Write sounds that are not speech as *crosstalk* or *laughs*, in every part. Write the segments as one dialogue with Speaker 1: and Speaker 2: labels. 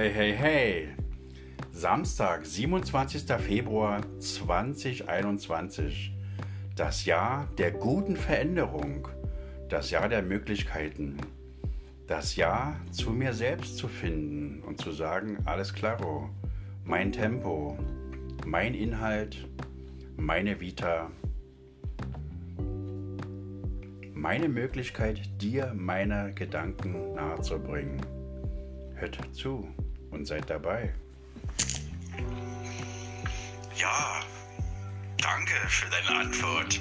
Speaker 1: Hey, hey, hey! Samstag, 27. Februar 2021. Das Jahr der guten Veränderung. Das Jahr der Möglichkeiten. Das Jahr zu mir selbst zu finden und zu sagen, alles klaro. Mein Tempo, mein Inhalt, meine Vita, meine Möglichkeit, dir meine Gedanken nahezubringen. Hört zu und seid dabei.
Speaker 2: Ja, danke für deine Antwort.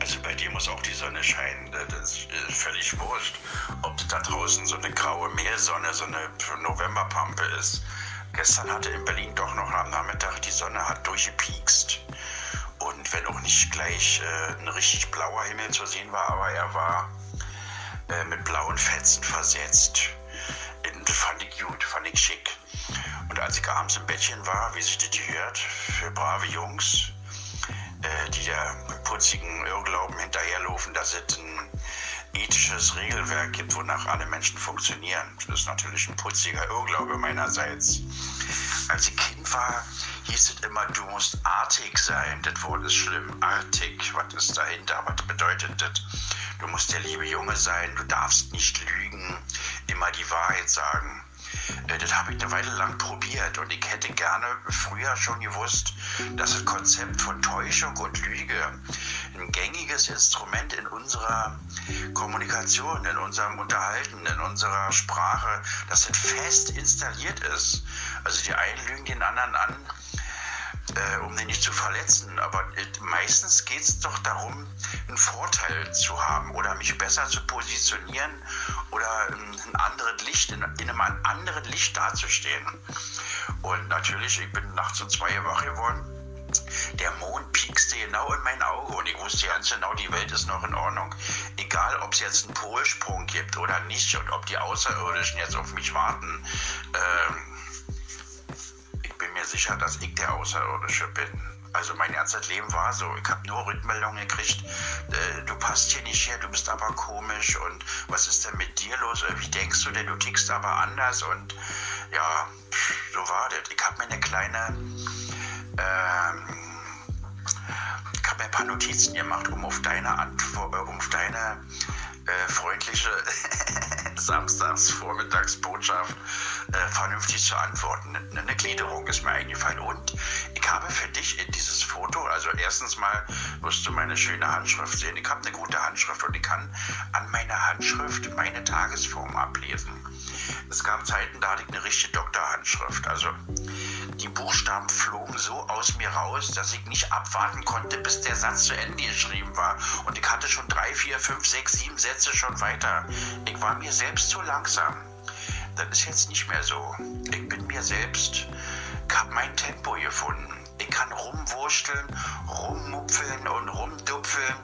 Speaker 2: Also bei dir muss auch die Sonne scheinen. Das ist völlig wurscht, ob da draußen so eine graue Mehlsonne, so eine Novemberpampe ist. Gestern hatte in Berlin doch noch am Nachmittag die Sonne hat durchgepiekst. Und wenn auch nicht gleich äh, ein richtig blauer Himmel zu sehen war, aber er war äh, mit blauen Fetzen versetzt fand ich gut, fand ich schick. Und als ich abends im Bettchen war, wie sich das gehört, für brave Jungs, äh, die der putzigen Irrglauben hinterherlaufen, dass es ein ethisches Regelwerk gibt, wonach alle Menschen funktionieren. Das ist natürlich ein putziger Irrglaube meinerseits. Als ich Kind war, hieß es immer, du musst artig sein. Das Wort ist schlimm. Artig, was ist dahinter? Was bedeutet das? Du musst der liebe Junge sein, du darfst nicht lügen, immer die Wahrheit sagen. Äh, das habe ich eine Weile lang probiert und ich hätte gerne früher schon gewusst, dass das Konzept von Täuschung und Lüge ein gängiges Instrument in unserer Kommunikation, in unserem Unterhalten, in unserer Sprache, dass das fest installiert ist. Also die einen lügen den anderen an, äh, um den nicht zu verletzen. Aber äh, meistens geht es doch darum, einen Vorteil zu haben oder mich besser zu positionieren oder ein anderes Licht, in, in einem anderen Licht dazustehen. Und natürlich, ich bin nachts um zwei wach geworden. Der Mond piekste genau in mein Auge und ich wusste ganz genau, die Welt ist noch in Ordnung. Egal, ob es jetzt einen Polsprung gibt oder nicht und ob die Außerirdischen jetzt auf mich warten. Ähm, sicher, dass ich der Außerirdische bin. Also mein ganzes Leben war so. Ich habe nur Rückmeldungen gekriegt, äh, du passt hier nicht her, du bist aber komisch und was ist denn mit dir los? Wie denkst du denn, du tickst aber anders und ja, so war das. Ich habe mir eine kleine, ähm, ich habe mir ein paar Notizen gemacht, um auf deine Antwort, äh, um auf deine äh, freundliche *laughs* Samstagsvormittagsbotschaft äh, vernünftig zu antworten. Eine, eine Gliederung ist mir eingefallen. Und ich habe für dich in dieses Foto, also erstens mal wirst du meine schöne Handschrift sehen. Ich habe eine gute Handschrift und ich kann an meiner Handschrift meine Tagesform ablesen. Es gab Zeiten, da hatte ich eine richtige Doktorhandschrift. Also die Buchstaben flogen so aus mir raus, dass ich nicht abwarten konnte, bis der Satz zu Ende geschrieben war. Und ich hatte schon drei, vier, fünf, sechs, sieben Sätze schon weiter. Ich war mir selbst zu langsam. Das ist jetzt nicht mehr so. Ich bin mir selbst, ich habe mein Tempo gefunden. Ich kann rumwursteln, rummupfeln und rumdupfeln.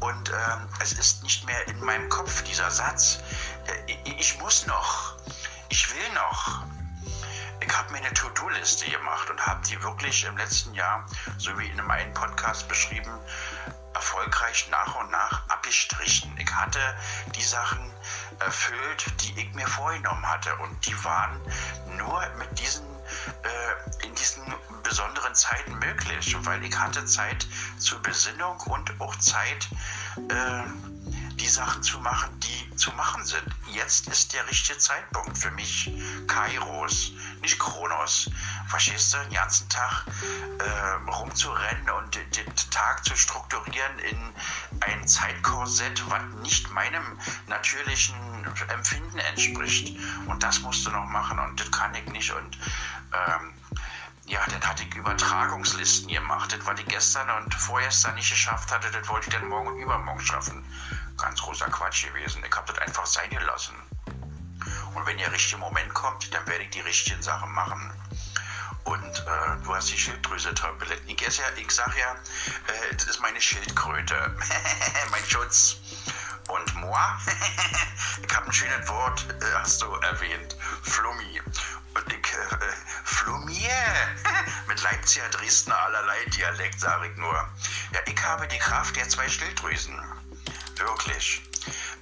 Speaker 2: Und ähm, es ist nicht mehr in meinem Kopf dieser Satz. Äh, ich, ich muss noch. Ich will noch ich habe mir eine To-Do-Liste gemacht und habe die wirklich im letzten Jahr, so wie in einem Podcast beschrieben, erfolgreich nach und nach abgestrichen. Ich hatte die Sachen erfüllt, die ich mir vorgenommen hatte und die waren nur mit diesen äh, in diesen besonderen Zeiten möglich, weil ich hatte Zeit zur Besinnung und auch Zeit, äh, die Sachen zu machen, die zu machen sind. Jetzt ist der richtige Zeitpunkt für mich. Kairos, nicht Kronos. Verstehst du? Den ganzen Tag äh, rumzurennen und den, Tag zu strukturieren in ein Zeitkorsett, was nicht meinem natürlichen Empfinden entspricht. Und das musst du noch machen und das kann ich nicht. Und ähm, ja, dann hatte ich Übertragungslisten gemacht. Das, was ich gestern und vorgestern nicht geschafft hatte, das wollte ich dann morgen und übermorgen schaffen. Ganz großer Quatsch gewesen. Ich habe das einfach sein gelassen. Und wenn der richtige Moment kommt, dann werde ich die richtigen Sachen machen. Und äh, du hast die Schilddrüse-Tabletten. Ich, ja, ich sag ja, äh, das ist meine Schildkröte. *laughs* mein Schutz. Und moi, *laughs* ich habe ein schönes Wort, äh, hast du erwähnt. Flummi. Und ich, äh, Flummier. *laughs* Mit Leipziger, Dresdner, allerlei Dialekt, sage ich nur. Ja, ich habe die Kraft der zwei Schilddrüsen. Wirklich.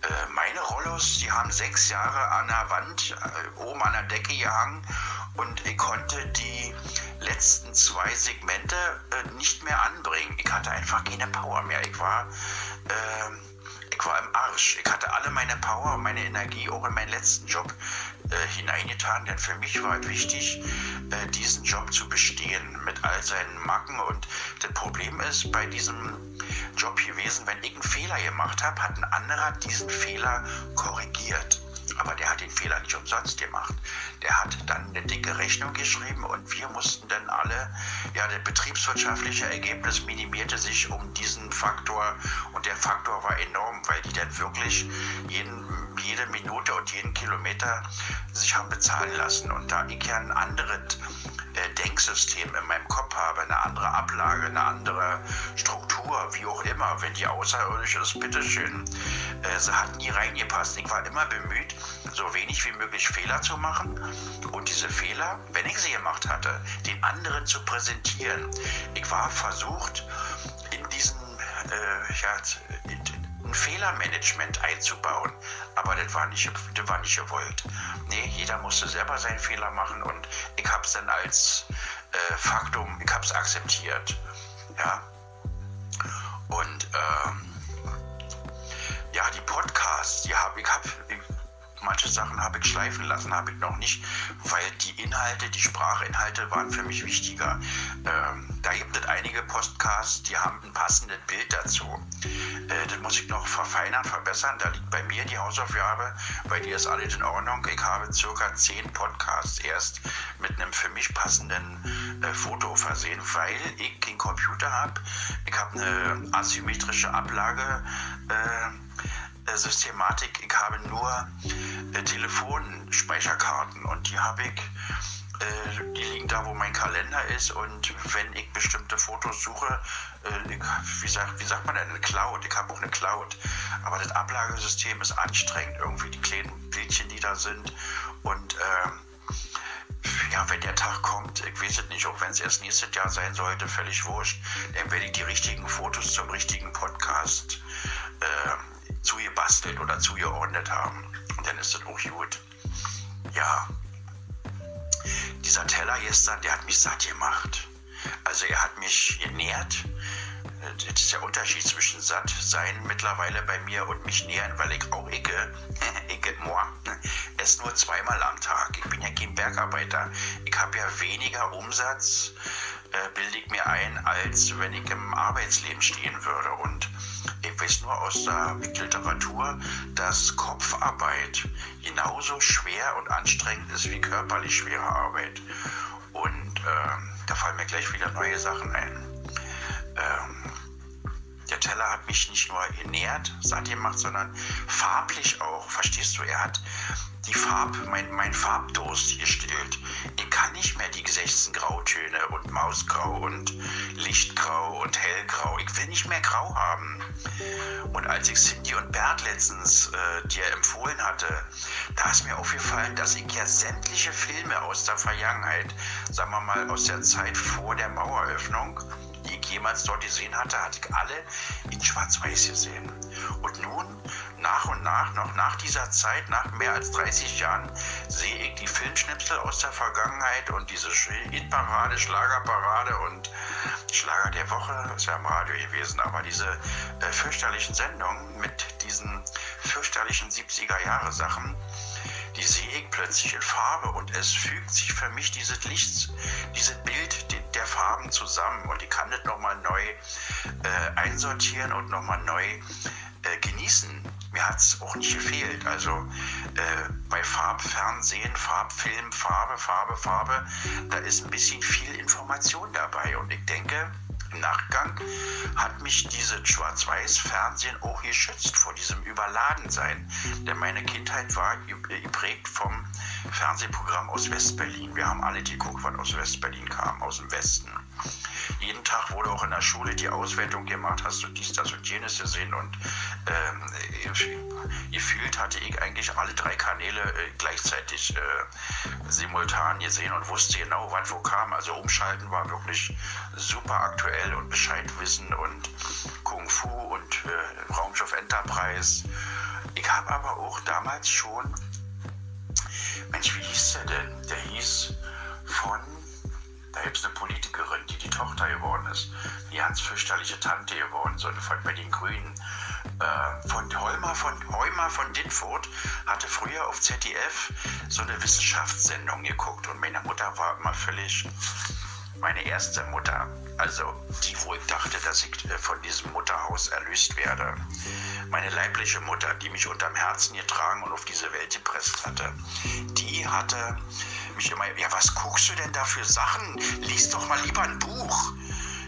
Speaker 2: Äh, meine Rollos, die haben sechs Jahre an der Wand, äh, oben an der Decke gehangen und ich konnte die letzten zwei Segmente äh, nicht mehr anbringen. Ich hatte einfach keine Power mehr. Ich war, äh, ich war im Arsch. Ich hatte alle meine Power meine Energie auch in meinen letzten Job äh, hineingetan, denn für mich war es wichtig, äh, diesen Job zu bestehen mit all seinen Macken. Und das Problem ist bei diesem Job gewesen, wenn ich einen Fehler gemacht habe, hat ein anderer diesen Fehler korrigiert. Aber der hat den Fehler nicht umsonst gemacht. Der hat dann eine dicke Rechnung geschrieben und wir mussten dann alle, ja, das betriebswirtschaftliche Ergebnis minimierte sich um diesen Faktor und der Faktor war enorm, weil die dann wirklich jeden, jede Minute und jeden Kilometer sich haben bezahlen lassen. Und da ja ein anderes Denksystem in meinem Kopf habe, eine andere Ablage, eine andere Struktur, wie auch immer, wenn die außerirdisch ist, bitteschön, äh, sie hat nie reingepasst. Ich war immer bemüht, so wenig wie möglich Fehler zu machen und diese Fehler, wenn ich sie gemacht hatte, den anderen zu präsentieren. Ich war versucht, in diesen äh, ja, Fehlermanagement einzubauen. Aber das war nicht, das war nicht gewollt. Nee, jeder musste selber seinen Fehler machen und ich habe es dann als äh, Faktum, ich habe es akzeptiert. Ja. Und ähm, ja, die Podcasts, die habe ich, hab, manche Sachen habe ich schleifen lassen, habe ich noch nicht, weil die Inhalte, die Sprachinhalte waren für mich wichtiger. Ähm, da gibt es einige Podcasts, die haben ein passendes Bild dazu. Äh, das muss ich noch verfeinern, verbessern. Da liegt bei mir die Hausaufgabe, bei dir ist alles in Ordnung. Ich habe circa zehn Podcasts erst mit einem für mich passenden äh, Foto versehen, weil ich den Computer habe. Ich habe eine asymmetrische Ablage. Äh, Systematik, ich habe nur äh, Telefonspeicherkarten und die habe ich, äh, die liegen da, wo mein Kalender ist und wenn ich bestimmte Fotos suche, äh, wie, sagt, wie sagt man denn, eine Cloud, ich habe auch eine Cloud, aber das Ablagesystem ist anstrengend, irgendwie. Die kleinen Bildchen, die da sind und ähm, ja, wenn der Tag kommt, ich weiß es nicht, auch wenn es erst nächstes Jahr sein sollte, völlig wurscht, dann werde ich die richtigen Fotos zum richtigen Podcast äh, zugebastelt oder zugeordnet haben. Und dann ist das auch gut. Ja, dieser Teller gestern, der hat mich satt gemacht. Also er hat mich genährt. Das ist der Unterschied zwischen satt sein mittlerweile bei mir und mich nähern, weil ich auch icke, *laughs* icke moi, *laughs* esse nur zweimal am Tag. Ich bin ja kein Bergarbeiter. Ich habe ja weniger Umsatz, äh, bilde ich mir ein, als wenn ich im Arbeitsleben stehen würde. Und ich weiß nur aus der Literatur, dass Kopfarbeit genauso schwer und anstrengend ist wie körperlich schwere Arbeit. Und ähm, da fallen mir gleich wieder neue Sachen ein. Ähm, der Teller hat mich nicht nur ernährt, satt gemacht, sondern farblich auch. Verstehst du? Er hat die Farb, mein, mein Farbdurst gestillt. Ich kann nicht mehr die 16 Grautöne und Mausgrau und Lichtgrau und Hellgrau. Ich will nicht mehr Grau haben. Und als ich Cindy und Bert letztens äh, dir empfohlen hatte, da ist mir aufgefallen, dass ich ja sämtliche Filme aus der Vergangenheit, sagen wir mal aus der Zeit vor der Maueröffnung, die ich jemals dort gesehen hatte, hatte ich alle in Schwarz-Weiß gesehen. Und nun, nach und nach, noch nach dieser Zeit, nach mehr als 30 Jahren, sehe ich die Filmschnipsel aus der Vergangenheit und diese Hitparade, Schlagerparade und Schlager der Woche, ist ja im Radio gewesen, aber diese äh, fürchterlichen Sendungen mit diesen fürchterlichen 70er-Jahre-Sachen, die sehe ich plötzlich in Farbe und es fügt sich für mich dieses Licht, dieses Bild der Farben zusammen und ich kann das nochmal neu äh, einsortieren und nochmal neu äh, genießen. Mir hat es auch nicht gefehlt. Also äh, bei Farbfernsehen, Farbfilm, Farbe, Farbe, Farbe, da ist ein bisschen viel Information dabei und ich denke, im Nachgang hat mich dieses Schwarz-Weiß-Fernsehen auch geschützt vor diesem Überladensein. Denn meine Kindheit war geprägt vom Fernsehprogramm aus Westberlin. Wir haben alle geguckt, was aus Westberlin kam, aus dem Westen. Jeden Tag wurde auch in der Schule die Auswertung gemacht, hast du dies, das und jenes gesehen und ähm, gefühlt hatte ich eigentlich alle drei Kanäle äh, gleichzeitig äh, simultan gesehen und wusste genau, was wo kam. Also umschalten war wirklich super aktuell und Bescheid wissen und Kung Fu und äh, Raumschiff Enterprise. Ich habe aber auch damals schon, Mensch, wie hieß der denn? Der hieß von, es eine Politikerin, die die Tochter geworden ist, die ganz fürchterliche Tante geworden, so von bei den Grünen. Äh, von Holmer von Heumer von Ditfurt hatte früher auf ZDF so eine Wissenschaftssendung geguckt und meine Mutter war immer völlig meine erste Mutter, also die, wo ich dachte, dass ich äh, von diesem Mutterhaus erlöst werde. Meine leibliche Mutter, die mich unterm Herzen getragen und auf diese Welt gepresst hatte, die hatte mich immer, ja, was guckst du denn da für Sachen? Lies doch mal lieber ein Buch.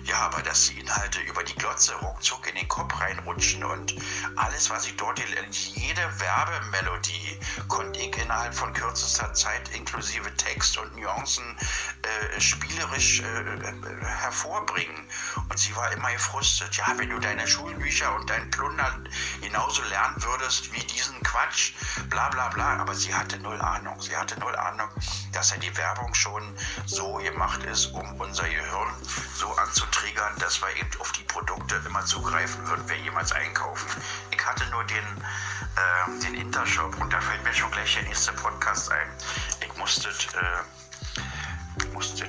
Speaker 2: Ja, aber dass die Inhalte über die Glotze ruckzuck in den Kopf reinrutschen und alles, was ich dort, jede Werbemelodie konnte ich innerhalb von kürzester Zeit inklusive Text und Nuancen äh, spielerisch äh, hervorbringen. Und sie war immer gefrustet. Ja, wenn du deine Schulbücher und deinen Plunder genauso lernen würdest wie diesen Quatsch, bla bla bla. Aber sie hatte null Ahnung. Sie hatte null Ahnung, dass ja die Werbung schon so gemacht ist, um unser Gehirn so anzutreten triggern, dass wir eben auf die Produkte immer zugreifen, würden wir jemals einkaufen. Ich hatte nur den, äh, den Intershop und da fällt mir schon gleich der nächste Podcast ein. Ich musste, äh, musste äh,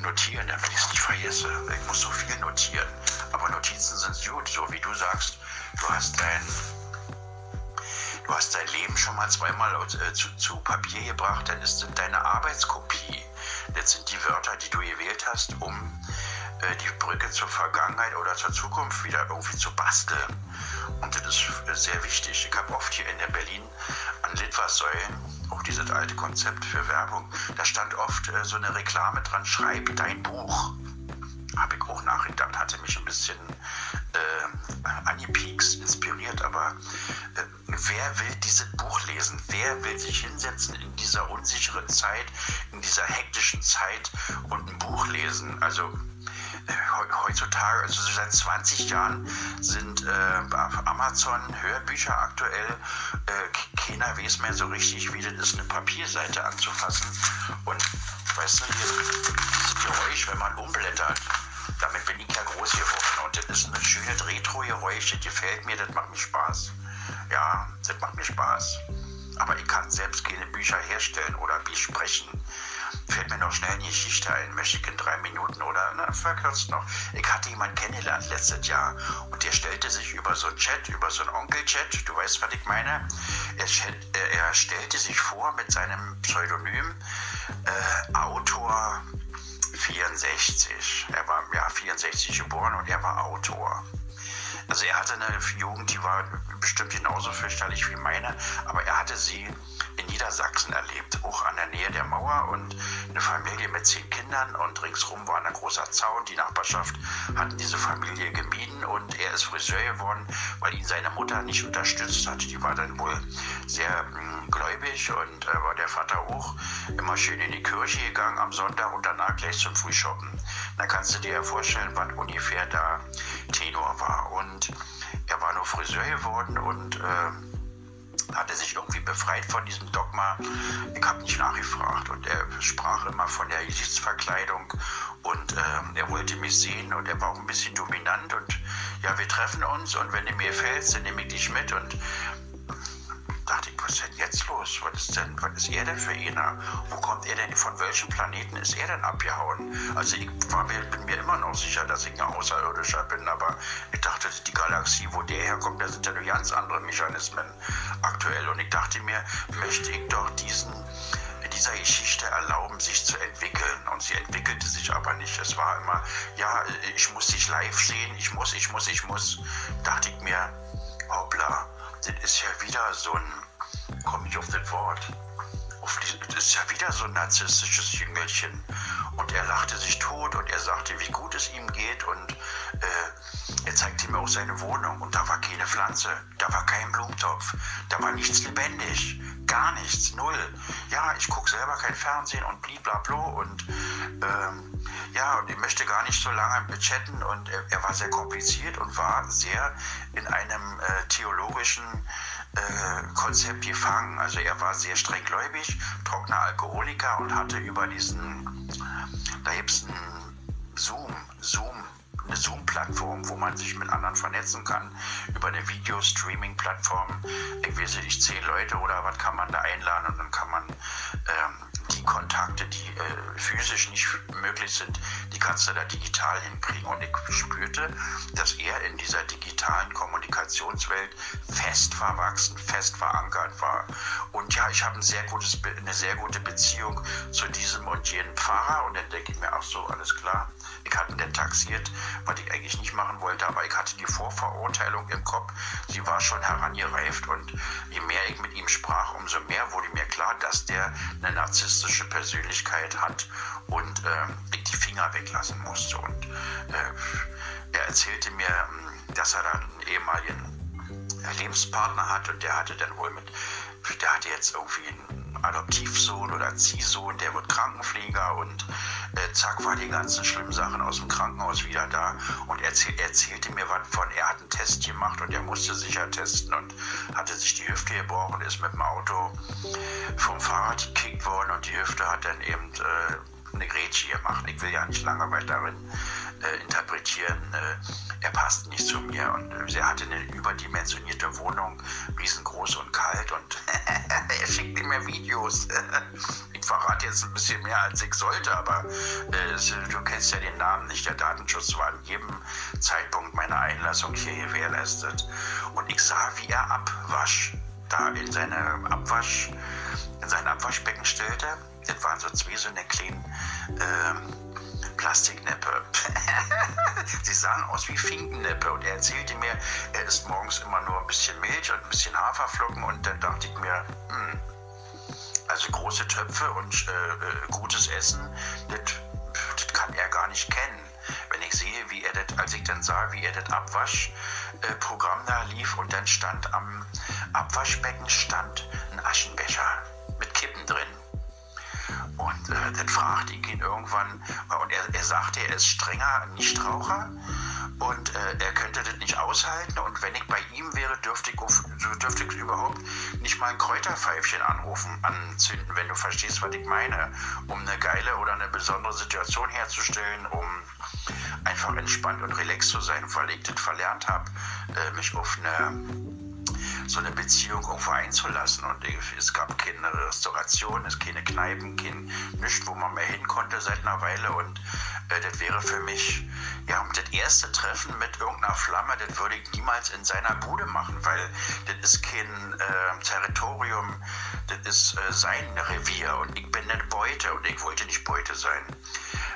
Speaker 2: notieren, damit ich es nicht vergesse. Ich muss so viel notieren. Aber Notizen sind gut, so wie du sagst, du hast dein du hast dein Leben schon mal zweimal äh, zu, zu, Papier gebracht, dann ist deine Arbeitskopie das sind die Wörter, die du gewählt hast, um äh, die Brücke zur Vergangenheit oder zur Zukunft wieder irgendwie zu basteln. Und das ist äh, sehr wichtig. Ich habe oft hier in der Berlin an Litfaßsäulen, auch dieses alte Konzept für Werbung, da stand oft äh, so eine Reklame dran, schreib dein Buch. Habe ich auch nachgedacht, hatte mich ein bisschen äh, angepiekst, inspiriert, aber äh, wer will dieses Buch lesen? Wer will sich hinsetzen in dieser unsicheren Zeit, in dieser hektischen Zeit und ein Buch lesen? Also äh, heutzutage, also seit 20 Jahren sind äh, auf Amazon Hörbücher aktuell. Äh, keiner weiß mehr so richtig, wie das ist, eine Papierseite anzufassen. Und weißt du, dieses Geräusch, wenn man umblättert, damit bin ich ja groß geworden. Und das ist ein schönes Retro-Geräusch, das gefällt mir, das macht mir Spaß. Ja, das macht mir Spaß. Aber ich kann selbst keine Bücher herstellen oder besprechen. Fällt mir noch schnell eine Geschichte ein, möchte ich in drei Minuten oder na, verkürzt noch. Ich hatte jemanden kennengelernt letztes Jahr und der stellte sich über so einen Chat, über so einen Onkel-Chat, du weißt, was ich meine. Er, äh, er stellte sich vor mit seinem Pseudonym äh, Autor 64. Er war ja 64 geboren und er war Autor. Also er hatte eine Jugend, die war bestimmt genauso fürchterlich wie meine, aber er hatte sie in Niedersachsen erlebt, auch an der Nähe der Mauer und eine Familie mit zehn Kindern und ringsrum war ein großer Zaun. Die Nachbarschaft hatten diese Familie gemieden und er ist Friseur geworden, weil ihn seine Mutter nicht unterstützt hat. Die war dann wohl sehr mh, hm, gläubig und äh, war der Vater auch immer schön in die Kirche gegangen am Sonntag und danach gleich zum Frühshoppen. Da kannst du dir ja vorstellen, was ungefähr da Tenor war. Und er war nur Friseur geworden und äh, hatte sich irgendwie befreit von diesem Dogma. Ich habe nicht nachgefragt und er sprach immer von der Gesichtsverkleidung und äh, er wollte mich sehen und er war auch ein bisschen dominant und ja, wir treffen uns und wenn du mir fällst, dann nehme ich dich mit und dachte ich, was ist denn jetzt los? Was ist denn, was ist er denn für einer? Wo kommt er denn, von welchem Planeten ist er denn abgehauen? Also ich war mir, bin mir immer noch sicher, dass ich ein Außerirdischer bin, aber ich dachte, die Galaxie, wo der herkommt, da sind ja ganz andere Mechanismen aktuell. Und ich dachte mir, möchte ich doch diesen dieser Geschichte erlauben, sich zu entwickeln. Und sie entwickelte sich aber nicht. Es war immer, ja, ich muss dich live sehen, ich muss, ich muss, ich muss. Dachte ich mir, hoppla, das ist ja wieder so ein, komme ich auf das Wort, das ist ja wieder so ein narzisstisches Jüngelchen. Und er lachte sich tot und er sagte, wie gut es ihm geht. Und äh, er zeigte mir auch seine Wohnung. Und da war keine Pflanze, da war kein Blumentopf, da war nichts lebendig. Gar nichts, null. Ja, ich gucke selber kein Fernsehen und bliblablo. Und ähm, ja, und ich möchte gar nicht so lange chatten. Und er, er war sehr kompliziert und war sehr in einem äh, theologischen äh, Konzept gefangen. Also er war sehr streng gläubig, trockener Alkoholiker und hatte über diesen, da gibt es einen Zoom, Zoom, eine Zoom-Plattform, wo man sich mit anderen vernetzen kann, über eine Video-Streaming-Plattform. Ich weiß nicht, zehn Leute oder was kann man da einladen und dann kann man ähm, die Kontakte, die äh, physisch nicht möglich sind, die kannst du da digital hinkriegen. Und ich spürte, dass er in dieser digitalen Kommunikationswelt fest verwachsen, fest verankert war. Und ja, ich habe ein sehr gutes, eine sehr gute Beziehung zu diesem und jenem Pfarrer. Und dann denke ich mir auch so, alles klar. Ich hatte den taxiert, was ich eigentlich nicht machen wollte, aber ich hatte die Vorverurteilung im Kopf. Sie war schon herangereift und je mehr ich mit ihm sprach, umso mehr wurde mir klar, dass der eine narzisstische Persönlichkeit hat und äh, die Finger weglassen musste. Und äh, er erzählte mir, hm, dass er dann einen ehemaligen Lebenspartner hat und der hatte dann wohl mit, der hatte jetzt irgendwie einen Adoptivsohn oder Ziehsohn, der wird Krankenpfleger und äh, zack war die ganzen schlimmen Sachen aus dem Krankenhaus wieder da und erzähl, erzählte mir was von, er hat einen Test gemacht und er musste sicher testen und hatte sich die Hüfte gebrochen, ist mit dem Auto vom Fahrrad gekickt worden und die Hüfte hat dann eben äh, eine Grätsche gemacht. Ich will ja nicht lange weiter darin äh, interpretieren, äh, er passt nicht zu mir. Und äh, sie hatte eine überdimensionierte Wohnung, riesengroß und kalt. Und *laughs* er schickte mir Videos. *laughs* ich verrate jetzt ein bisschen mehr, als ich sollte, aber äh, du kennst ja den Namen nicht. Der Datenschutz war an jedem Zeitpunkt meiner Einlassung hier gewährleistet. Und ich sah, wie er abwasch da in seine Abwasch, in sein Abwaschbecken stellte. Das waren so zwei so eine kleinen ähm, Plastikneppe. *laughs* Sie sahen aus wie Finkenneppe und er erzählte mir, er isst morgens immer nur ein bisschen Milch und ein bisschen Haferflocken und dann dachte ich mir, hm, also große Töpfe und äh, äh gutes Essen, das kann er gar nicht kennen. Wenn ich sehe, wie er das, als ich dann sah, wie er das Abwaschprogramm äh, da lief und dann stand am Abwaschbecken stand ein Aschenbecher mit Kippen drin. Und äh, dann fragte ich ihn irgendwann, und er, er sagte, er ist strenger Nichtraucher und äh, er könnte das nicht aushalten. Und wenn ich bei ihm wäre, dürfte ich, dürfte ich überhaupt nicht mal ein Kräuterpfeifchen anrufen, anzünden, wenn du verstehst, was ich meine, um eine geile oder eine besondere Situation herzustellen, um einfach entspannt und relaxed zu sein, weil ich das verlernt habe, äh, mich auf eine so eine Beziehung irgendwo einzulassen. Und es gab keine Restauration, es keine Kneipen, kein, nichts, wo man mehr hin konnte seit einer Weile. Und äh, das wäre für mich, ja, das erste Treffen mit irgendeiner Flamme, das würde ich niemals in seiner Bude machen, weil das ist kein äh, Territorium, das ist äh, sein Revier und ich bin eine Beute und ich wollte nicht Beute sein.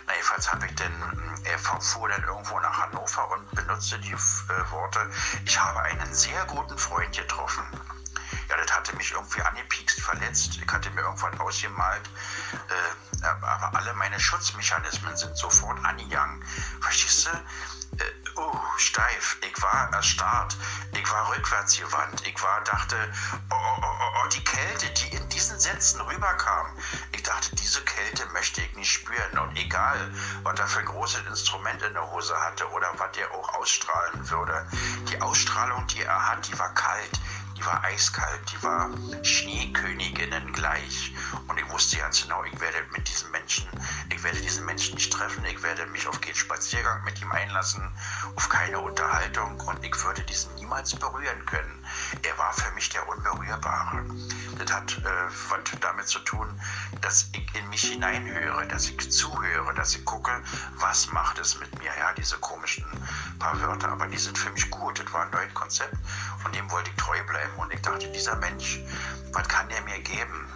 Speaker 2: Na, jedenfalls habe ich dann, er fuhr dann irgendwo nach Hannover und benutzte die äh, Worte, ich habe einen sehr guten Freund getroffen. Ja, das hatte mich irgendwie angepiekst, verletzt. Ich hatte mir irgendwann ausgemalt, äh, aber alle meine Schutzmechanismen sind sofort angegangen. Verstehst du? Äh, oh, steif. Ich war erstarrt. Ich war rückwärts gewandt. Ich war, dachte, oh, oh, oh, oh, die Kälte, die in diesen Sätzen rüberkam. Ich dachte, diese Kälte möchte ich nicht spüren. Und egal, was er für ein großes Instrument in der Hose hatte oder was er auch ausstrahlen würde, die Ausstrahlung, die er hat, die war kalt die war eiskalt, die war Schneeköniginnen gleich. Und ich wusste ganz genau, ich werde mit diesem Menschen, ich werde diesen Menschen nicht treffen, ich werde mich auf keinen Spaziergang mit ihm einlassen, auf keine Unterhaltung und ich würde diesen niemals berühren können. Er war für mich der Unberührbare. Das hat äh, was damit zu tun, dass ich in mich hineinhöre, dass ich zuhöre, dass ich gucke, was macht es mit mir. Ja, diese komischen paar Wörter, aber die sind für mich gut. Das war ein neues Konzept und dem wollte ich treu bleiben. Und ich dachte, dieser Mensch, was kann der mir geben?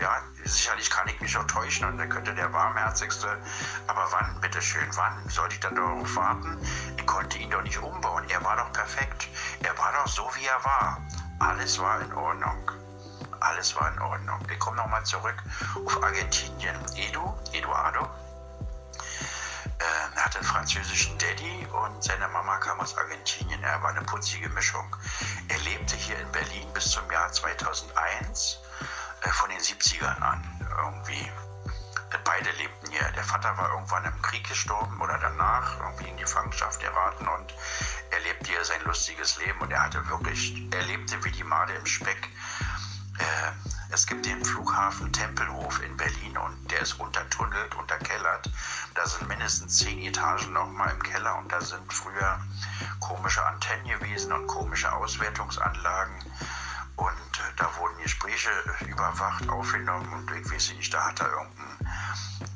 Speaker 2: Ja, sicherlich kann ich mich auch täuschen und er könnte der warmherzigste, aber wann, bitteschön, wann? Sollte ich dann darauf warten? Konnte ihn doch nicht umbauen. Er war doch perfekt. Er war doch so, wie er war. Alles war in Ordnung. Alles war in Ordnung. Wir kommen nochmal zurück auf Argentinien. Edu, Eduardo, äh, er hatte einen französischen Daddy und seine Mama kam aus Argentinien. Er war eine putzige Mischung. Er lebte hier in Berlin bis zum Jahr 2001, äh, von den 70ern an irgendwie. Beide lebten hier. Der Vater war irgendwann im Krieg gestorben oder danach irgendwie in die Gefangenschaft geraten und er lebte hier sein lustiges Leben und er hatte wirklich, er lebte wie die Made im Speck. Äh, es gibt den Flughafen Tempelhof in Berlin und der ist untertunnelt, unterkellert. Da sind mindestens zehn Etagen nochmal im Keller und da sind früher komische Antennen gewesen und komische Auswertungsanlagen. Und äh, da wurden Gespräche überwacht, aufgenommen und ich weiß nicht, da hat er irgendeinen,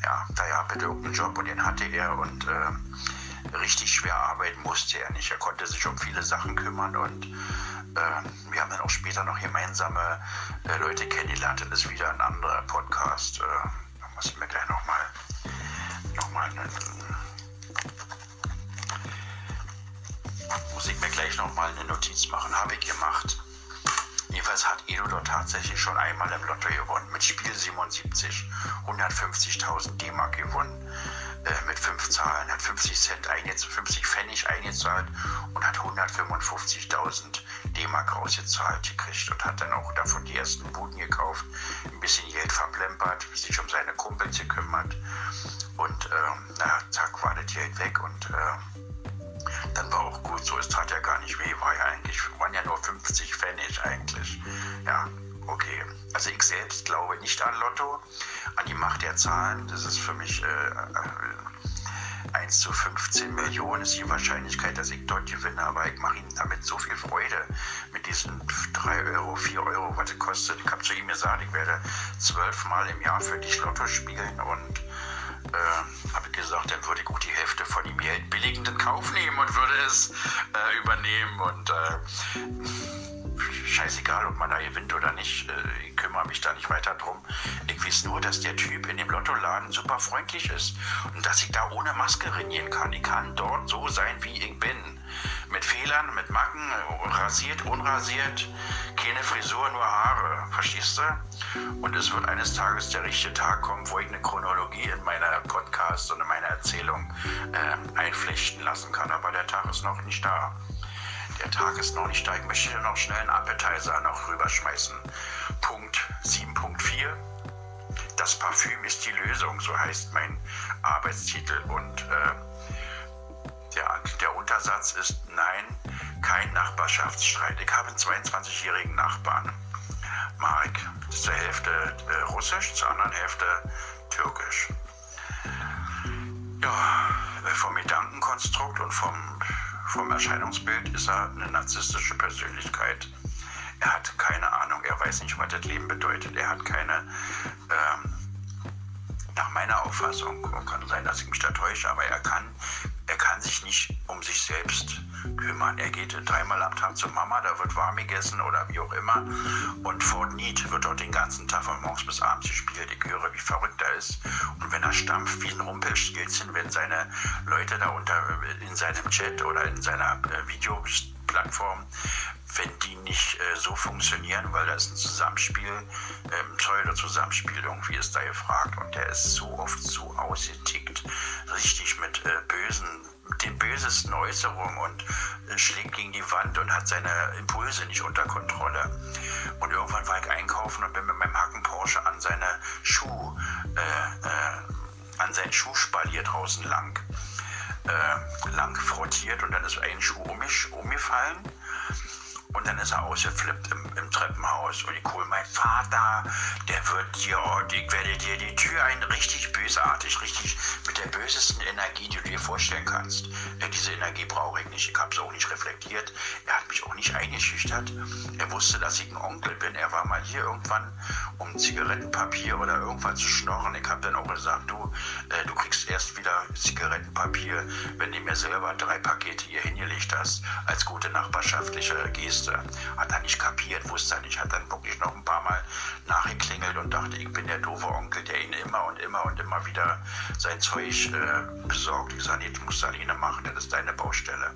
Speaker 2: ja, da ja bitte irgendeinen Job und den hatte er und äh, richtig schwer arbeiten musste er nicht. Er konnte sich um viele Sachen kümmern und äh, wir haben dann auch später noch gemeinsame äh, Leute kennengelernt. Das ist wieder ein anderer Podcast. Äh, da muss ich mir gleich nochmal noch mal einen, muss ich mir gleich nochmal eine Notiz machen, habe ich gemacht. Jedenfalls hat Edo dort tatsächlich schon einmal im Lotto gewonnen. Mit Spiel 77 150.000 D-Mark gewonnen. Äh, mit fünf Zahlen, hat 50 Cent eingezahlt, 50 Pfennig eingezahlt und hat 155.000 D-Mark rausgezahlt gekriegt und hat dann auch davon die ersten Buden gekauft, ein bisschen Geld verplempert, sich um seine Kumpels gekümmert und ähm, na, zack, war das Geld weg und äh, dann war auch gut so. Es tat ja gar nicht weh, war ja eigentlich, waren ja nur 50 Pfennig eigentlich. Ja, okay. Also ich selbst glaube nicht an Lotto, an die Macht der Zahlen. Das ist für mich äh, 1 zu 15 Millionen ist die Wahrscheinlichkeit, dass ich dort gewinne, aber ich mache ihm damit so viel Freude mit diesen 3 Euro, 4 Euro, was es kostet. Ich habe zu ihm gesagt, ich werde zwölfmal im Jahr für dich Lotto spielen und äh, habe gesagt, dann würde ich auch die Geld billigend in Kauf nehmen und würde es äh, übernehmen. Und äh, scheißegal, ob man da gewinnt oder nicht, äh, ich kümmere mich da nicht weiter drum. Ich weiß nur, dass der Typ in dem Lottoladen super freundlich ist und dass ich da ohne Maske regieren kann. Ich kann dort so sein, wie ich bin. Mit Fehlern, mit Macken, rasiert, unrasiert, keine Frisur, nur Haare. Verstehst du? Und es wird eines Tages der richtige Tag kommen, wo ich eine Chronologie in meiner Podcast und in meiner Erzählung äh, einflechten lassen kann. Aber der Tag ist noch nicht da. Der Tag ist noch nicht da. Ich möchte dir noch schnell einen Appetizer noch rüberschmeißen. Punkt 7.4. Das Parfüm ist die Lösung, so heißt mein Arbeitstitel. Und äh, der, der Untersatz ist nein, kein Nachbarschaftsstreit. Ich habe einen 22-jährigen Nachbarn, Marek. Zur Hälfte äh, Russisch, zur anderen Hälfte Türkisch. Ja, äh, vom Gedankenkonstrukt und vom, vom Erscheinungsbild ist er eine narzisstische Persönlichkeit. Er hat keine Ahnung, er weiß nicht, was das Leben bedeutet. Er hat keine, ähm, nach meiner Auffassung, kann sein, dass ich mich da täusche, aber er kann kann sich nicht um sich selbst kümmern. Er geht dreimal am Tag zur Mama, da wird warm gegessen oder wie auch immer. Und Fort Need wird dort den ganzen Tag von morgens bis abends gespielt. Ich höre, wie verrückt er ist. Und wenn er stampft wie ein Rumpelstilzchen, wenn seine Leute da unter in seinem Chat oder in seiner äh, Videoplattform wenn die nicht äh, so funktionieren, weil das ein Zusammenspiel, ähm, Pseudo-Zusammenspiel irgendwie ist da gefragt und der ist so oft so ausgetickt, richtig mit äh, bösen, den bösesten Äußerungen und äh, schlägt gegen die Wand und hat seine Impulse nicht unter Kontrolle. Und irgendwann war ich einkaufen und bin mit meinem Hacken Porsche an seine Schuh, äh, äh, an seinen Schuhspalier draußen lang. Äh, lang frottiert und dann ist ein Schuh um mich umgefallen und dann ist er ausgeflippt im, im Treppenhaus. Und ich hole meinen Vater, der wird dir, ich werde dir die Tür ein, richtig bösartig, richtig mit der bösesten Energie, die du dir vorstellen kannst. Ja, diese Energie brauche ich nicht. Ich habe es auch nicht reflektiert. Er hat mich auch nicht eingeschüchtert. Er wusste, dass ich ein Onkel bin. Er war mal hier irgendwann, um Zigarettenpapier oder irgendwas zu schnorren. Ich habe dann auch gesagt, du, äh, du kriegst erst wieder Zigarettenpapier, wenn du mir selber drei Pakete hier hingelegt hast, als gute nachbarschaftliche Geste wusste. Hat er nicht kapiert, wusste er nicht, hat dann wirklich noch ein paar Mal nachgeklingelt und dachte, ich bin der doofe Onkel, der ihn immer und immer und immer wieder sein Zeug äh, besorgt. Ich sage, du musst alleine machen, das ist deine Baustelle.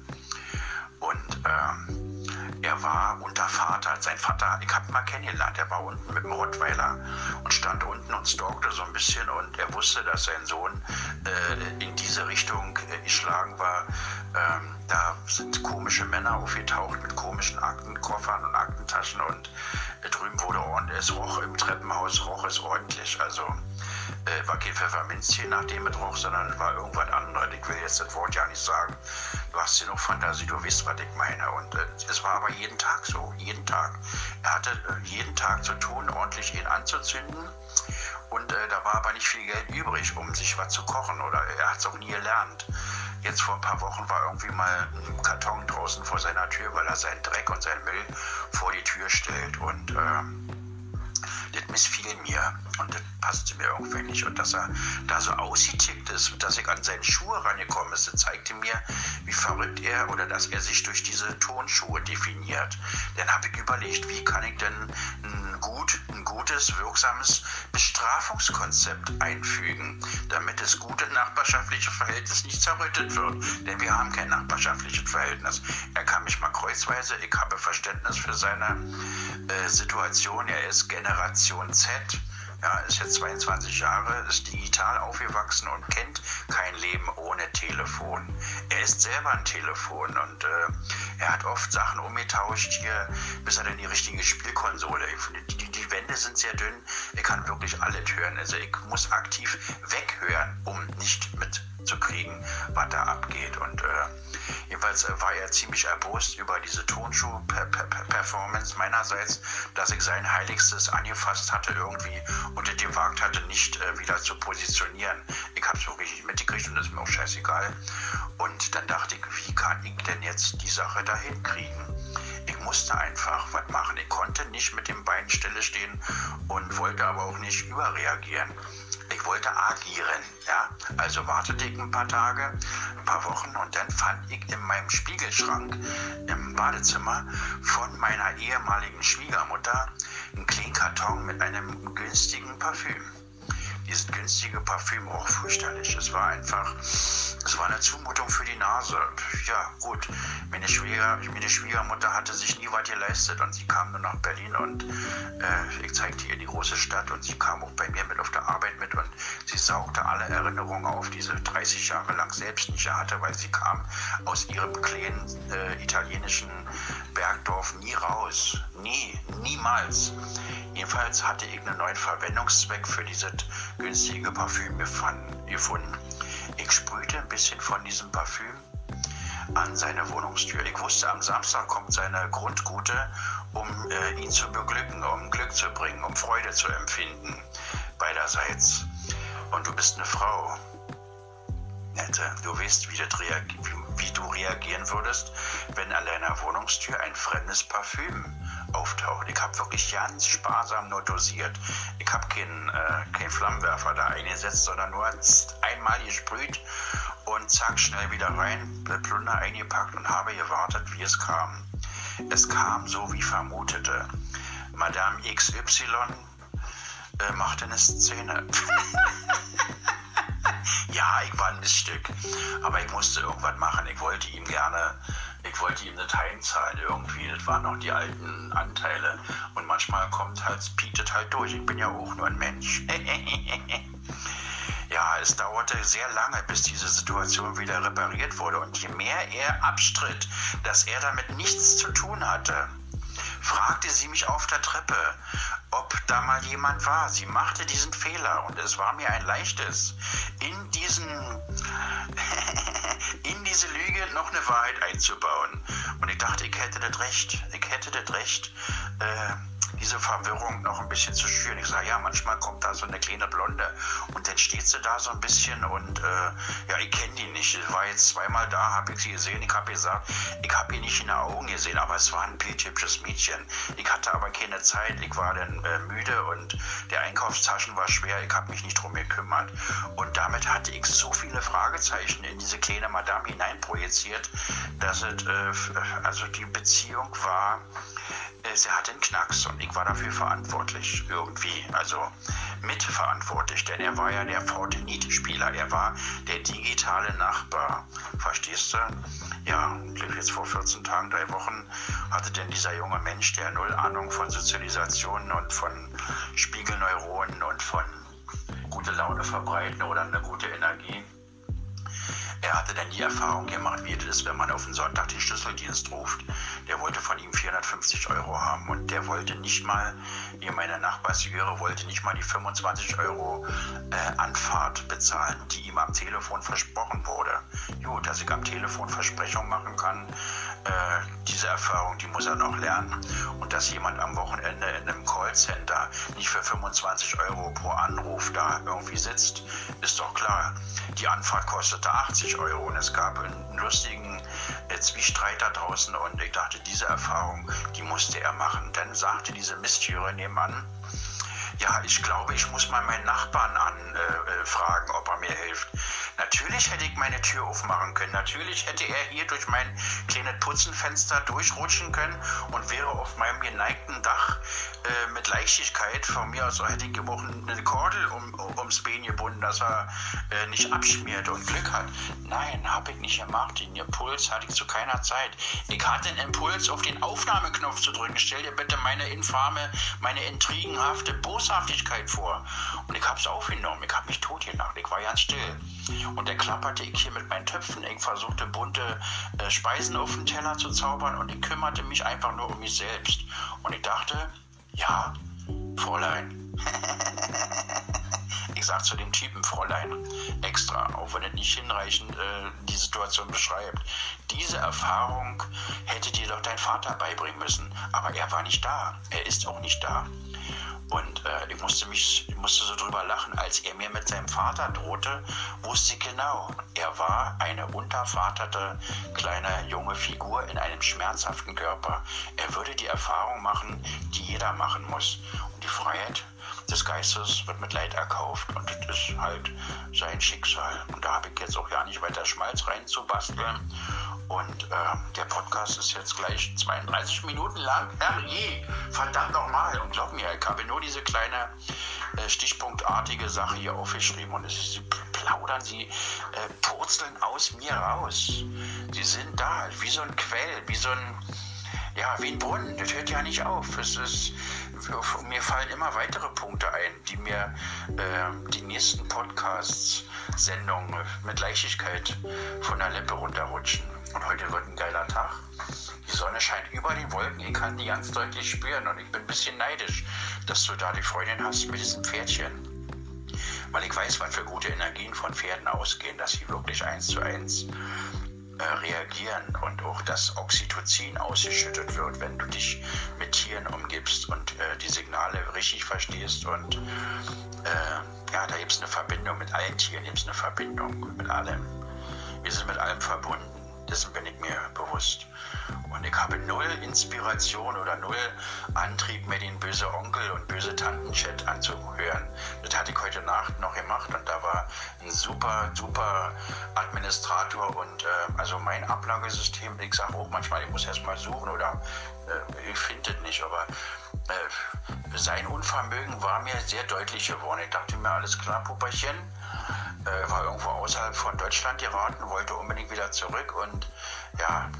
Speaker 2: Und ähm, er war unter Vater, sein Vater, ich habe ihn mal kennengelernt, er war unten mit dem Rottweiler und stand unten und stalkte so ein bisschen und er wusste, dass sein Sohn äh, in diese Richtung äh, geschlagen war. Ähm, da sind komische Männer aufgetaucht mit komischen Aktenkoffern und Aktentaschen und äh, drüben wurde ordentlich, es roch im Treppenhaus, roch es ordentlich, also äh, war kein Pfefferminzchen, nachdem es roch, sondern war irgendwas anderes. Ich will jetzt das Wort ja nicht sagen. Du hast noch Fantasie, du weißt, was ich meine. Und äh, es war aber jeden Tag so, jeden Tag. Er hatte äh, jeden Tag zu tun, ordentlich ihn anzuzünden. Und äh, da war aber nicht viel Geld übrig, um sich was zu kochen. Oder er hat es auch nie gelernt. jetzt vor ein paar Wochen war irgendwie mal ein Karton draußen vor seiner Tür, weil er seinen Dreck und seinen Müll vor die Tür stellt. Und äh, das missfiel mir und das passte mir irgendwie nicht. Und dass er da so ausgetickt ist dass ich an seine Schuhe rangekommen ist, das zeigte mir, wie verrückt er oder dass er sich durch diese Tonschuhe definiert. Dann habe ich überlegt, wie kann ich denn ein, gut, ein gutes, wirksames Bestrafungskonzept einfügen, damit das gute nachbarschaftliche Verhältnis nicht zerrüttet wird. Denn wir haben kein nachbarschaftliches Verhältnis. Er kann mich mal kreuzweise, ich habe Verständnis für seine äh, Situation. Er ist Generation Z ja, ist jetzt 22 Jahre, ist digital aufgewachsen und kennt kein Leben ohne Telefon. Er ist selber ein Telefon und äh, er hat oft Sachen umgetauscht hier, bis er dann die richtige Spielkonsole. Die, die, die Wände sind sehr dünn, er kann wirklich alles hören. Also ich muss aktiv weghören, um nicht mitzukriegen, was da abgeht. Und äh, Jedenfalls äh, war er ziemlich erbost über diese Tonschuh-Performance meinerseits, dass ich sein Heiligstes angefasst hatte irgendwie und gewagt hatte, nicht äh, wieder zu positionieren. Ich habe es wirklich nicht mitgekriegt und das ist mir auch scheißegal. Und dann dachte ich, wie kann ich denn jetzt die Sache dahin kriegen? Ich musste einfach was machen. Ich konnte nicht mit dem Bein stille stehen und wollte aber auch nicht überreagieren. Ich wollte agieren, ja. Also wartete ich ein paar Tage, ein paar Wochen und dann fand ich in meinem Spiegelschrank im Badezimmer von meiner ehemaligen Schwiegermutter einen kleinen Karton mit einem günstigen Parfüm dieses günstige Parfüm auch fürchterlich. Es war einfach, es war eine Zumutung für die Nase. Ja, gut. Meine, Schwieger, meine Schwiegermutter hatte sich nie was geleistet und sie kam nur nach Berlin und äh, ich zeigte ihr die große Stadt und sie kam auch bei mir mit auf der Arbeit mit und sie saugte alle Erinnerungen auf, die sie 30 Jahre lang selbst nicht hatte, weil sie kam aus ihrem kleinen äh, italienischen Bergdorf nie raus. Nie, niemals. Jedenfalls hatte ich einen neuen Verwendungszweck für dieses günstige Parfüm gefunden. Ich sprühte ein bisschen von diesem Parfüm an seine Wohnungstür. Ich wusste, am Samstag kommt seine Grundgute, um äh, ihn zu beglücken, um Glück zu bringen, um Freude zu empfinden, beiderseits. Und du bist eine Frau. Nette, du weißt, wie, wie, wie du reagieren würdest, wenn an deiner Wohnungstür ein fremdes Parfüm auftaucht. Ich habe wirklich ganz sparsam nur dosiert. Ich habe keinen äh, kein Flammenwerfer da eingesetzt, sondern nur einmal gesprüht und zack, schnell wieder rein, Plunder eingepackt und habe gewartet, wie es kam. Es kam so wie vermutete. Madame XY äh, machte eine Szene. *laughs* ja, ich war ein Miststück, aber ich musste irgendwas machen. Ich wollte ihm gerne ich wollte ihm eine Heimzahlen irgendwie. Das waren noch die alten Anteile. Und manchmal kommt halt, bietet halt durch. Ich bin ja auch nur ein Mensch. *laughs* ja, es dauerte sehr lange, bis diese Situation wieder repariert wurde. Und je mehr er abstritt, dass er damit nichts zu tun hatte, fragte sie mich auf der Treppe, ob da mal jemand war. Sie machte diesen Fehler und es war mir ein leichtes, in diesen *laughs* in diese Lüge noch eine Wahrheit einzubauen. Und ich dachte, ich hätte das Recht. Ich hätte das Recht, äh, diese Verwirrung noch ein bisschen zu schüren. Ich sage, ja, manchmal kommt da so eine kleine Blonde und dann steht sie da so ein bisschen und äh, ja, ich kenne die nicht. Ich war jetzt zweimal da, habe ich sie gesehen. Ich habe gesagt, ich habe ihr nicht in den Augen gesehen, aber es war ein bildhübsches Mädchen. Ich hatte aber keine Zeit. Ich war dann äh, müde und der Einkaufstaschen war schwer. Ich habe mich nicht drum gekümmert. Und damit hatte ich so viele Fragezeichen in diese kleine Madame hineinprojiziert, dass es, äh, also die Beziehung war äh, sie hatte einen Knacks und ich war dafür verantwortlich irgendwie, also mitverantwortlich, denn er war ja der Fortnite-Spieler, er war der digitale Nachbar, verstehst du? Ja, jetzt vor 14 Tagen, drei Wochen hatte denn dieser junge Mensch, der null Ahnung von Sozialisation und von Spiegelneuronen und von gute Laune verbreiten oder eine gute Energie, er hatte dann die Erfahrung gemacht, wie es ist, wenn man auf den Sonntag den Schlüsseldienst ruft. Der wollte von ihm 450 Euro haben und der wollte nicht mal, wie meine Nachbarsjüre, wollte nicht mal die 25 Euro äh, Anfahrt bezahlen, die ihm am Telefon versprochen wurde. Gut, dass ich am Telefon Versprechungen machen kann, äh, diese Erfahrung, die muss er noch lernen. Und dass jemand am Wochenende in einem Callcenter nicht für 25 Euro pro Anruf da irgendwie sitzt, ist doch klar. Die Anfahrt kostete 80 Euro und es gab einen lustigen Zwiestreit da draußen und ich dachte, diese Erfahrung, die musste er machen. Dann sagte diese Mistjöre nebenan, ja, ich glaube, ich muss mal meinen Nachbarn anfragen, äh, äh ob er mir hilft. Natürlich hätte ich meine Tür aufmachen können. Natürlich hätte er hier durch mein kleines Putzenfenster durchrutschen können und wäre auf meinem geneigten Dach äh, mit Leichtigkeit von mir aus hätte ich eine Kordel um, ums Bein gebunden, dass er äh, nicht abschmiert und Glück hat. Nein, habe ich nicht gemacht. Den Impuls hatte ich zu keiner Zeit. Ich hatte den Impuls, auf den Aufnahmeknopf zu drücken. Stell dir bitte meine infame, meine intrigenhafte Boshaftigkeit vor. Und ich habe es aufgenommen. Ich habe mich totgelacht. Ich war ganz still. Und dann klapperte ich hier mit meinen Töpfen. Ich versuchte bunte äh, Speisen auf den Teller zu zaubern und ich kümmerte mich einfach nur um mich selbst. Und ich dachte, ja, Fräulein. *laughs* ich sag zu dem Typen Fräulein extra, auch wenn er nicht hinreichend äh, die Situation beschreibt. Diese Erfahrung hätte dir doch dein Vater beibringen müssen, aber er war nicht da. Er ist auch nicht da. Und äh, ich musste mich, ich musste so drüber lachen, als er mir mit seinem Vater drohte, wusste ich genau, er war eine untervaterte kleine junge Figur in einem schmerzhaften Körper. Er würde die Erfahrung machen, die jeder machen muss. Und die Freiheit des Geistes wird mit Leid erkauft und das ist halt sein Schicksal. Und da habe ich jetzt auch ja nicht weiter Schmalz reinzubasteln. Und äh, der Podcast ist jetzt gleich 32 Minuten lang. Herrje, verdammt nochmal. Und glaub mir, ich habe nur diese kleine äh, stichpunktartige Sache hier aufgeschrieben. Und es, sie plaudern, sie äh, purzeln aus mir raus. Sie sind da, wie so ein Quell, wie so ein, ja, wie ein Brunnen. Das hört ja nicht auf. Es ist, mir fallen immer weitere Punkte ein, die mir äh, die nächsten Podcasts, Sendungen mit Leichtigkeit von der Lippe runterrutschen. Und heute wird ein geiler Tag. Die Sonne scheint über den Wolken, ich kann die ganz deutlich spüren und ich bin ein bisschen neidisch, dass du da die Freundin hast mit diesem Pferdchen. Weil ich weiß, was für gute Energien von Pferden ausgehen, dass sie wirklich eins zu eins reagieren und auch das Oxytocin ausgeschüttet wird, wenn du dich mit Tieren umgibst und äh, die Signale richtig verstehst. Und äh, ja, da gibt es eine Verbindung mit allen Tieren, gibt es eine Verbindung mit allem. Wir sind mit allem verbunden. Dessen bin ich mir bewusst. Und ich habe null Inspiration oder null Antrieb, mir den böse Onkel und böse Tanten-Chat anzuhören. Das hatte ich heute Nacht noch gemacht und da war ein super, super Administrator und äh, also mein Ablagesystem, ich sage auch manchmal, ich muss erst mal suchen oder äh, ich finde es nicht, aber äh, sein Unvermögen war mir sehr deutlich geworden. Ich dachte mir, alles klar, Pupperchen, äh, war irgendwo außerhalb von Deutschland geraten, wollte unbedingt wieder zurück und ja,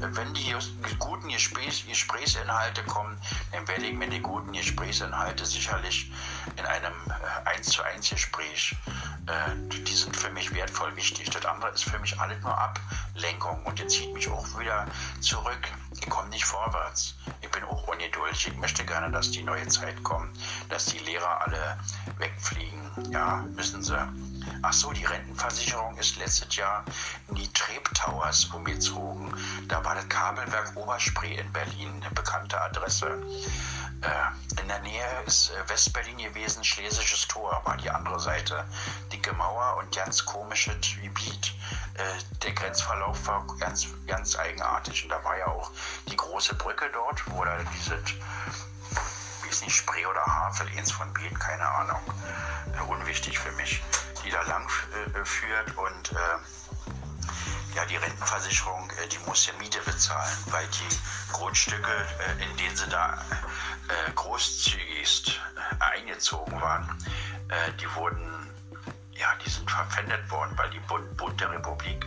Speaker 2: wenn die guten Gesprächs Gesprächsinhalte kommen, dann werde ich mir die guten Gesprächsinhalte sicherlich in einem äh, 1 zu 1 Gespräch, äh, die sind für mich wertvoll wichtig. Das andere ist für mich alles nur Ablenkung und der zieht mich auch wieder zurück. Ich komme nicht vorwärts. Ich bin auch ungeduldig. Ich möchte gerne, dass die neue Zeit kommt, dass die Lehrer alle wegfliegen. Ja, müssen sie. Ach so, die Rentenversicherung ist letztes Jahr in die Treb Towers umgezogen. Da war das Kabelwerk Oberspree in Berlin, eine bekannte Adresse. Äh, in der Nähe ist äh, Westberlin gewesen, Schlesisches Tor war die andere Seite. Dicke Mauer und ganz komisches Gebiet. Äh, der Grenzverlauf war ganz, ganz eigenartig. Und da war ja auch die große Brücke dort, wo da dieses wie ist nicht Spree oder Havel, eins von beiden, keine Ahnung. Unwichtig für mich die da lang führt und ja, die Rentenversicherung, äh, die muss ja Miete bezahlen, weil die Grundstücke, äh, in denen sie da äh, großzügigst eingezogen waren, die wurden, ja, die sind verpfändet worden, weil die Bund, Bund der Republik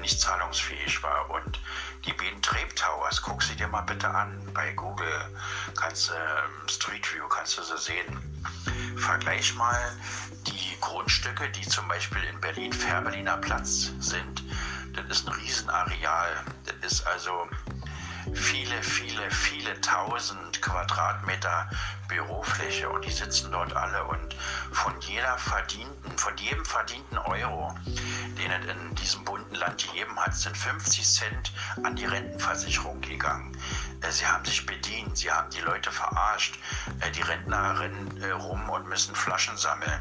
Speaker 2: nicht zahlungsfähig war. Und die beiden Treb Towers, guck sie dir mal bitte an bei Google, kannst du Street View, kannst du sie sehen. Vergleich mal die Grundstücke, die zum Beispiel in Berlin Fährberliner Platz sind, das ist ein Riesenareal. Das ist also viele, viele, viele tausend Quadratmeter Bürofläche und die sitzen dort alle und von jeder verdienten, von jedem verdienten Euro, den es in diesem bunten Land gegeben hat, sind 50 Cent an die Rentenversicherung gegangen. Äh, sie haben sich bedient, sie haben die Leute verarscht. Äh, die Rentner rennen äh, rum und müssen Flaschen sammeln.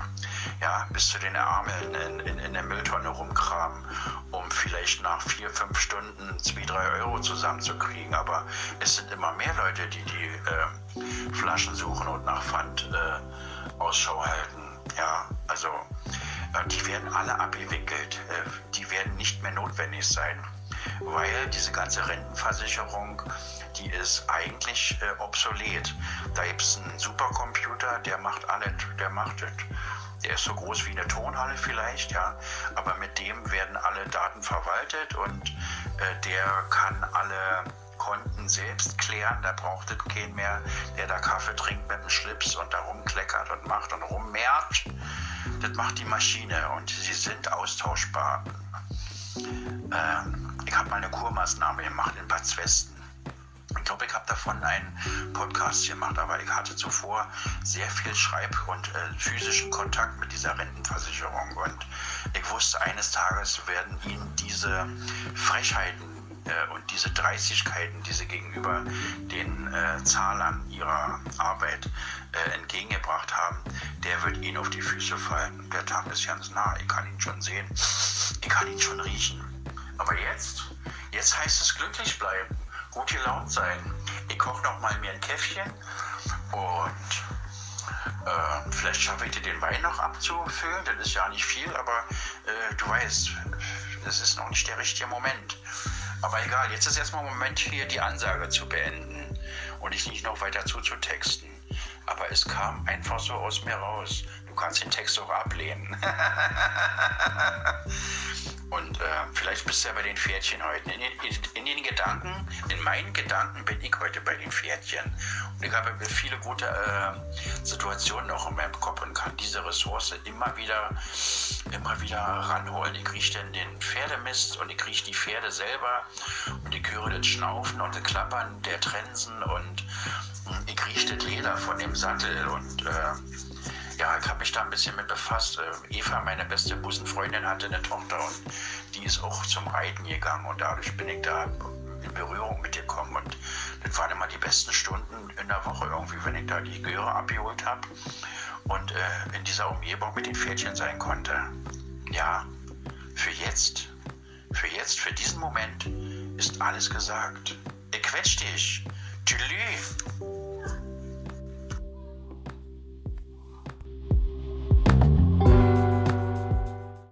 Speaker 2: Ja, bis zu den Ärmeln in, in, in der Mülltonne rumkramen, um vielleicht nach vier, fünf Stunden zwei, drei Euro zusammenzukriegen. Aber es sind immer mehr Leute, die die äh, Flaschen suchen und nach Pfand äh, Ausschau halten. Ja, also die werden alle abgewickelt. die werden nicht mehr notwendig sein weil diese ganze Rentenversicherung, die ist eigentlich äh, obsolet. Da gibt es einen Supercomputer, der macht alles, der macht es. Der ist so groß wie eine Tonhalle vielleicht, ja, aber mit dem werden alle Daten verwaltet und äh, der kann alle Konten selbst klären. Da braucht es keinen mehr, der da Kaffee trinkt mit dem Schlips und da rumkleckert und macht und rummehrt. Das macht die Maschine und sie sind austauschbar. Ähm, ich habe mal eine Kurmaßnahme gemacht in Bad Zwesten. Ich glaube, ich habe davon einen Podcast gemacht, aber ich hatte zuvor sehr viel Schreib- und äh, physischen Kontakt mit dieser Rentenversicherung. Und ich wusste, eines Tages werden ihnen diese Frechheiten äh, und diese Dreistigkeiten, die sie gegenüber den äh, Zahlern ihrer Arbeit äh, entgegengebracht haben, der wird ihnen auf die Füße fallen. Der Tag ist ganz nah, ich kann ihn schon sehen, ich kann ihn schon riechen. Aber jetzt, jetzt heißt es glücklich bleiben, gut gelaunt sein. Ich koche noch mal mir ein Käffchen und äh, vielleicht schaffe ich dir den Wein noch abzufüllen. Das ist ja nicht viel, aber äh, du weißt, es ist noch nicht der richtige Moment. Aber egal, jetzt ist erstmal ein Moment hier die Ansage zu beenden und dich nicht noch weiter zuzutexten. Aber es kam einfach so aus mir raus. Du kannst den Text auch ablehnen. *laughs* Und äh, vielleicht bist du ja bei den Pferdchen heute. In, in, in, den Gedanken, in meinen Gedanken bin ich heute bei den Pferdchen. Und ich habe viele gute äh, Situationen noch in meinem Kopf und kann diese Ressource immer wieder, immer wieder ranholen. Ich rieche dann den Pferdemist und ich rieche die Pferde selber und ich höre das Schnaufen und das Klappern der Trensen und hm, ich rieche das Leder von dem Sattel und äh, ja, ich habe mich da ein bisschen mit befasst. Äh, Eva, meine beste Busenfreundin, hatte eine Tochter und die ist auch zum Reiten gegangen und dadurch bin ich da in Berührung mit ihr gekommen und das waren immer die besten Stunden in der Woche irgendwie, wenn ich da die Göre abgeholt habe und äh, in dieser Umgebung mit den Pferdchen sein konnte. Ja, für jetzt, für jetzt, für diesen Moment ist alles gesagt. Ich quetsch dich. Tschüss.